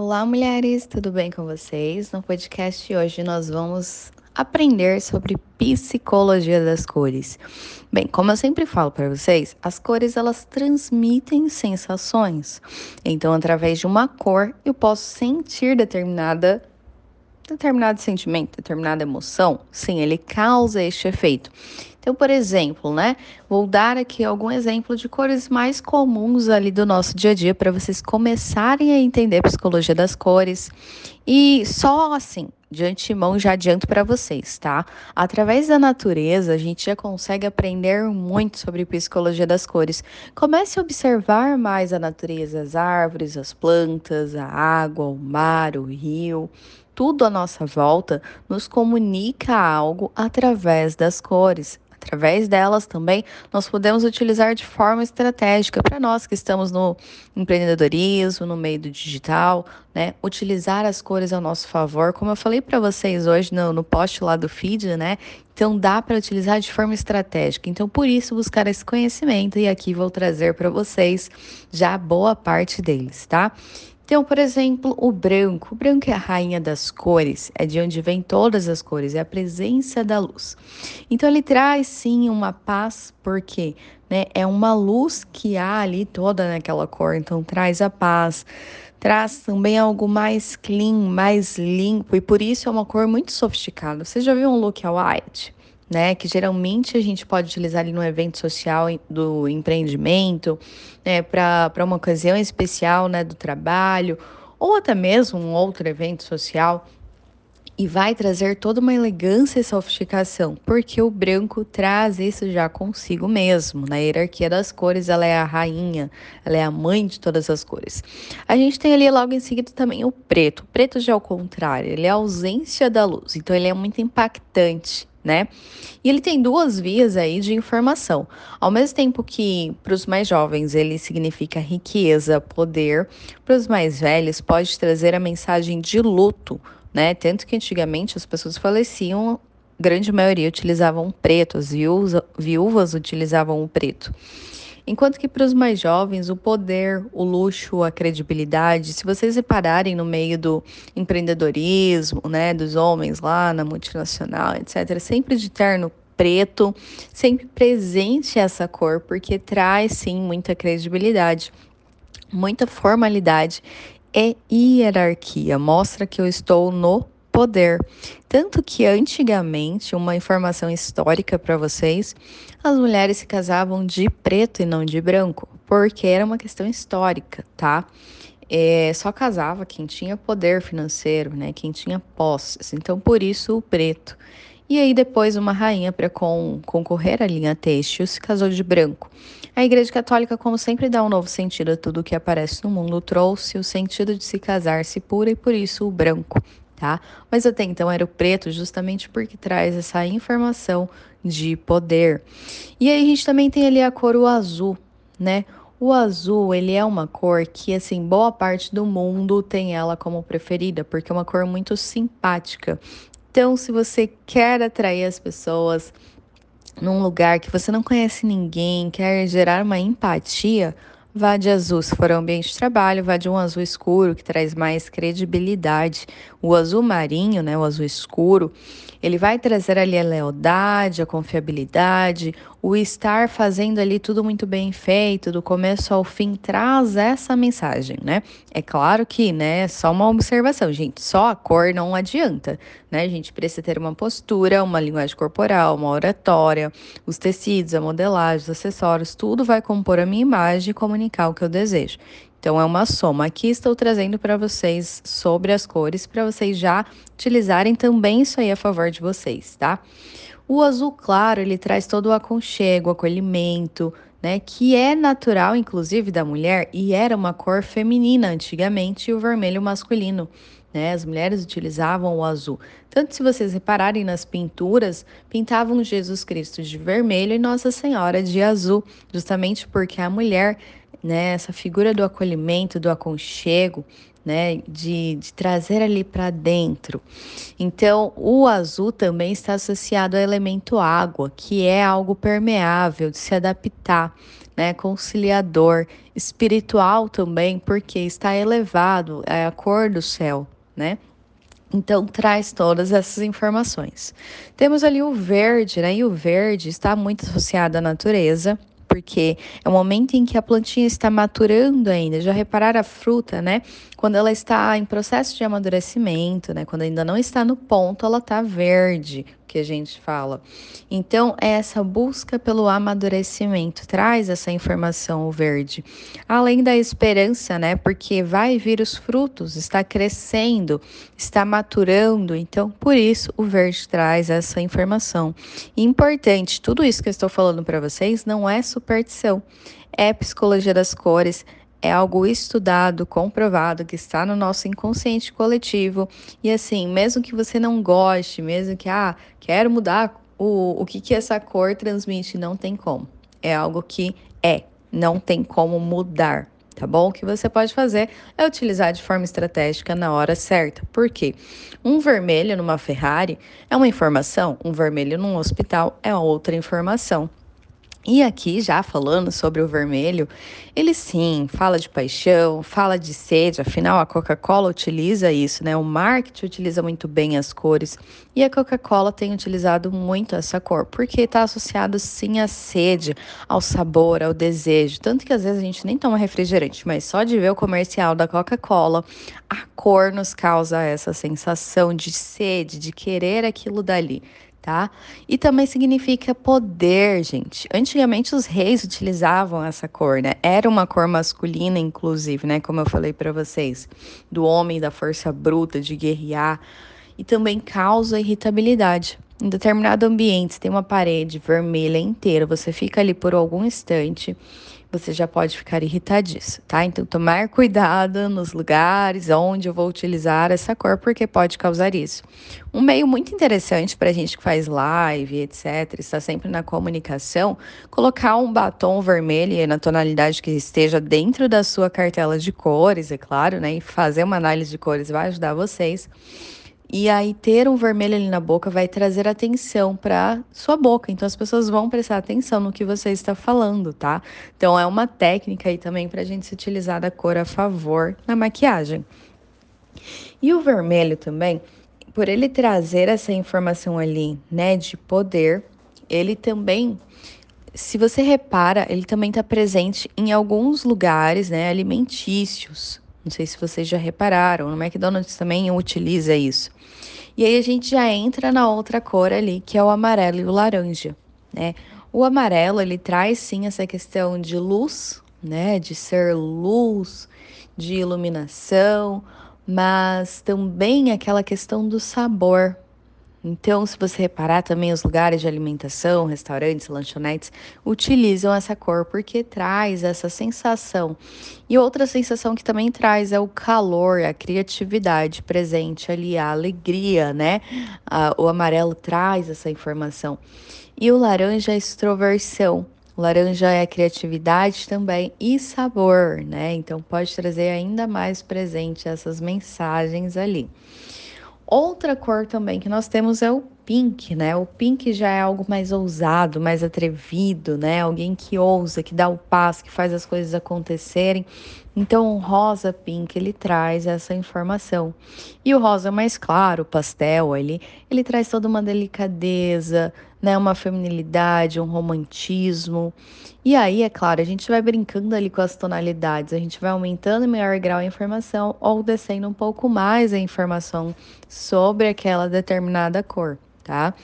Olá, mulheres, tudo bem com vocês? No podcast de hoje nós vamos aprender sobre psicologia das cores. Bem, como eu sempre falo para vocês, as cores elas transmitem sensações. Então, através de uma cor, eu posso sentir determinada determinado sentimento, determinada emoção. Sim, ele causa este efeito. Então, por exemplo, né? Vou dar aqui algum exemplo de cores mais comuns ali do nosso dia a dia para vocês começarem a entender a psicologia das cores. E só assim, de antemão já adianto para vocês, tá? Através da natureza, a gente já consegue aprender muito sobre psicologia das cores. Comece a observar mais a natureza, as árvores, as plantas, a água, o mar, o rio tudo à nossa volta nos comunica algo através das cores. Através delas também, nós podemos utilizar de forma estratégica para nós que estamos no empreendedorismo, no meio do digital, né? Utilizar as cores ao nosso favor, como eu falei para vocês hoje no, no post lá do feed, né? Então dá para utilizar de forma estratégica. Então por isso buscar esse conhecimento e aqui vou trazer para vocês já boa parte deles, tá? Então, por exemplo, o branco. O branco é a rainha das cores, é de onde vem todas as cores, é a presença da luz. Então, ele traz sim uma paz, porque né, é uma luz que há ali toda naquela cor, então traz a paz. Traz também algo mais clean, mais limpo, e por isso é uma cor muito sofisticada. Você já viu um look white? Né? Que geralmente a gente pode utilizar ali no evento social do empreendimento, né? Para uma ocasião especial, né? Do trabalho, ou até mesmo um outro evento social. E vai trazer toda uma elegância e sofisticação, porque o branco traz isso já consigo mesmo. Na hierarquia das cores, ela é a rainha, ela é a mãe de todas as cores. A gente tem ali logo em seguida também o preto. O preto já é o contrário, ele é a ausência da luz, então ele é muito impactante né? E ele tem duas vias aí de informação. Ao mesmo tempo que para os mais jovens ele significa riqueza, poder, para os mais velhos pode trazer a mensagem de luto, né? Tanto que antigamente as pessoas faleciam, grande maioria utilizavam preto, as viúvas, viúvas utilizavam o preto. Enquanto que para os mais jovens, o poder, o luxo, a credibilidade, se vocês repararem no meio do empreendedorismo, né, dos homens lá na multinacional, etc., sempre de terno preto, sempre presente essa cor, porque traz sim muita credibilidade, muita formalidade e hierarquia. Mostra que eu estou no poder. Tanto que antigamente, uma informação histórica para vocês, as mulheres se casavam de preto e não de branco, porque era uma questão histórica, tá? É, só casava quem tinha poder financeiro, né? Quem tinha posses. Então, por isso o preto. E aí depois uma rainha para con concorrer à linha têxtil se casou de branco. A Igreja Católica, como sempre, dá um novo sentido a tudo que aparece no mundo, trouxe o sentido de se casar-se pura e por isso o branco, tá? Mas até então era o preto, justamente porque traz essa informação de poder. E aí a gente também tem ali a cor o azul, né? O azul, ele é uma cor que, assim, boa parte do mundo tem ela como preferida, porque é uma cor muito simpática. Então, se você quer atrair as pessoas num lugar que você não conhece ninguém, quer gerar uma empatia, Vá de azul se for ambiente de trabalho, vá de um azul escuro que traz mais credibilidade. O azul marinho, né, o azul escuro, ele vai trazer ali a lealdade, a confiabilidade, o estar fazendo ali tudo muito bem feito, do começo ao fim, traz essa mensagem, né? É claro que, né, só uma observação, gente, só a cor não adianta, né? A gente precisa ter uma postura, uma linguagem corporal, uma oratória, os tecidos, a modelagem, os acessórios, tudo vai compor a minha imagem e comunicar o que eu desejo. Então é uma soma. Aqui estou trazendo para vocês sobre as cores para vocês já utilizarem também isso aí a favor de vocês, tá? O azul claro, ele traz todo o aconchego, acolhimento, né, que é natural inclusive da mulher e era uma cor feminina antigamente e o vermelho masculino. Né? As mulheres utilizavam o azul. Tanto se vocês repararem nas pinturas, pintavam Jesus Cristo de vermelho e Nossa Senhora de azul, justamente porque a mulher né? Essa figura do acolhimento, do aconchego, né? De, de trazer ali para dentro. Então, o azul também está associado ao elemento água, que é algo permeável, de se adaptar. né, conciliador, espiritual também, porque está elevado, é a cor do céu, né? Então, traz todas essas informações. Temos ali o verde, né? E o verde está muito associado à natureza, porque é o momento em que a plantinha está maturando ainda. Já repararam a fruta, né? Quando ela está em processo de amadurecimento, né? Quando ainda não está no ponto, ela está verde, que a gente fala. Então, é essa busca pelo amadurecimento traz essa informação verde. Além da esperança, né? Porque vai vir os frutos, está crescendo, está maturando. Então, por isso o verde traz essa informação. Importante, tudo isso que eu estou falando para vocês não é superstição. É psicologia das cores, é algo estudado, comprovado, que está no nosso inconsciente coletivo. E assim, mesmo que você não goste, mesmo que, ah, quero mudar o, o que, que essa cor transmite, não tem como. É algo que é, não tem como mudar. Tá bom? O que você pode fazer é utilizar de forma estratégica na hora certa. Por quê? Um vermelho numa Ferrari é uma informação, um vermelho num hospital é outra informação. E aqui, já falando sobre o vermelho, ele sim fala de paixão, fala de sede, afinal a Coca-Cola utiliza isso, né? O marketing utiliza muito bem as cores e a Coca-Cola tem utilizado muito essa cor, porque está associado sim à sede, ao sabor, ao desejo. Tanto que às vezes a gente nem toma refrigerante, mas só de ver o comercial da Coca-Cola, a cor nos causa essa sensação de sede, de querer aquilo dali tá? E também significa poder, gente. Antigamente os reis utilizavam essa cor, né? Era uma cor masculina, inclusive, né? Como eu falei para vocês, do homem da força bruta, de guerrear, e também causa irritabilidade. Em determinado ambiente, tem uma parede vermelha inteira, você fica ali por algum instante você já pode ficar irritadíssimo, tá? Então, tomar cuidado nos lugares onde eu vou utilizar essa cor, porque pode causar isso. Um meio muito interessante para a gente que faz live, etc., está sempre na comunicação, colocar um batom vermelho na tonalidade que esteja dentro da sua cartela de cores, é claro, né? E fazer uma análise de cores vai ajudar vocês. E aí ter um vermelho ali na boca vai trazer atenção para sua boca. Então as pessoas vão prestar atenção no que você está falando, tá? Então é uma técnica aí também para a gente se utilizar da cor a favor na maquiagem. E o vermelho também, por ele trazer essa informação ali, né, de poder, ele também se você repara, ele também está presente em alguns lugares, né, alimentícios, não sei se vocês já repararam, no McDonald's também utiliza isso. E aí a gente já entra na outra cor ali, que é o amarelo e o laranja, né? O amarelo, ele traz sim essa questão de luz, né, de ser luz, de iluminação, mas também aquela questão do sabor, então, se você reparar também, os lugares de alimentação, restaurantes, lanchonetes, utilizam essa cor porque traz essa sensação. E outra sensação que também traz é o calor, a criatividade presente ali, a alegria, né? o amarelo traz essa informação. E o laranja é extroversão. O laranja é criatividade também e sabor, né? Então pode trazer ainda mais presente essas mensagens ali. Outra cor também que nós temos é o pink, né? O pink já é algo mais ousado, mais atrevido, né? Alguém que ousa, que dá o passo, que faz as coisas acontecerem. Então, o rosa pink, ele traz essa informação. E o rosa mais claro, pastel, ele, ele traz toda uma delicadeza, né, uma feminilidade, um romantismo. E aí, é claro, a gente vai brincando ali com as tonalidades, a gente vai aumentando em maior grau a informação ou descendo um pouco mais a informação sobre aquela determinada cor, tá?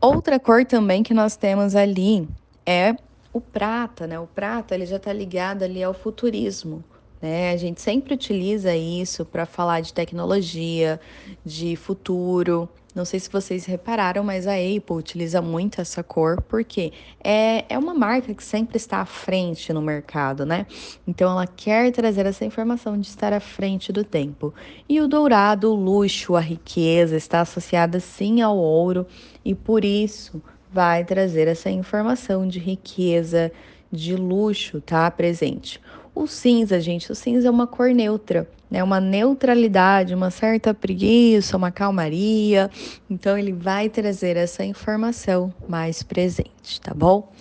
Outra cor também que nós temos ali é o prata, né? O prata, ele já está ligado ali ao futurismo, né? A gente sempre utiliza isso para falar de tecnologia, de futuro, não sei se vocês repararam, mas a Apple utiliza muito essa cor porque é, é uma marca que sempre está à frente no mercado, né? Então ela quer trazer essa informação de estar à frente do tempo. E o dourado, o luxo, a riqueza está associada sim ao ouro e por isso vai trazer essa informação de riqueza, de luxo, tá? Presente. O cinza, gente, o cinza é uma cor neutra, né? Uma neutralidade, uma certa preguiça, uma calmaria. Então ele vai trazer essa informação mais presente, tá bom?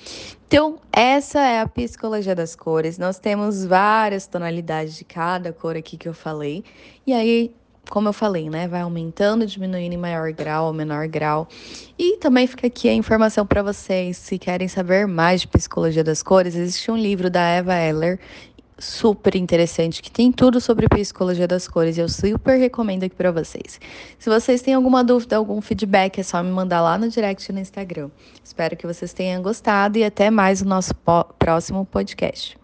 Então, essa é a psicologia das cores. Nós temos várias tonalidades de cada cor aqui que eu falei. E aí, como eu falei, né, vai aumentando, diminuindo em maior grau ou menor grau. E também fica aqui a informação para vocês, se querem saber mais de psicologia das cores, existe um livro da Eva Eller super interessante que tem tudo sobre psicologia das cores e eu super recomendo aqui para vocês. Se vocês têm alguma dúvida, algum feedback, é só me mandar lá no direct no Instagram. Espero que vocês tenham gostado e até mais o nosso próximo podcast.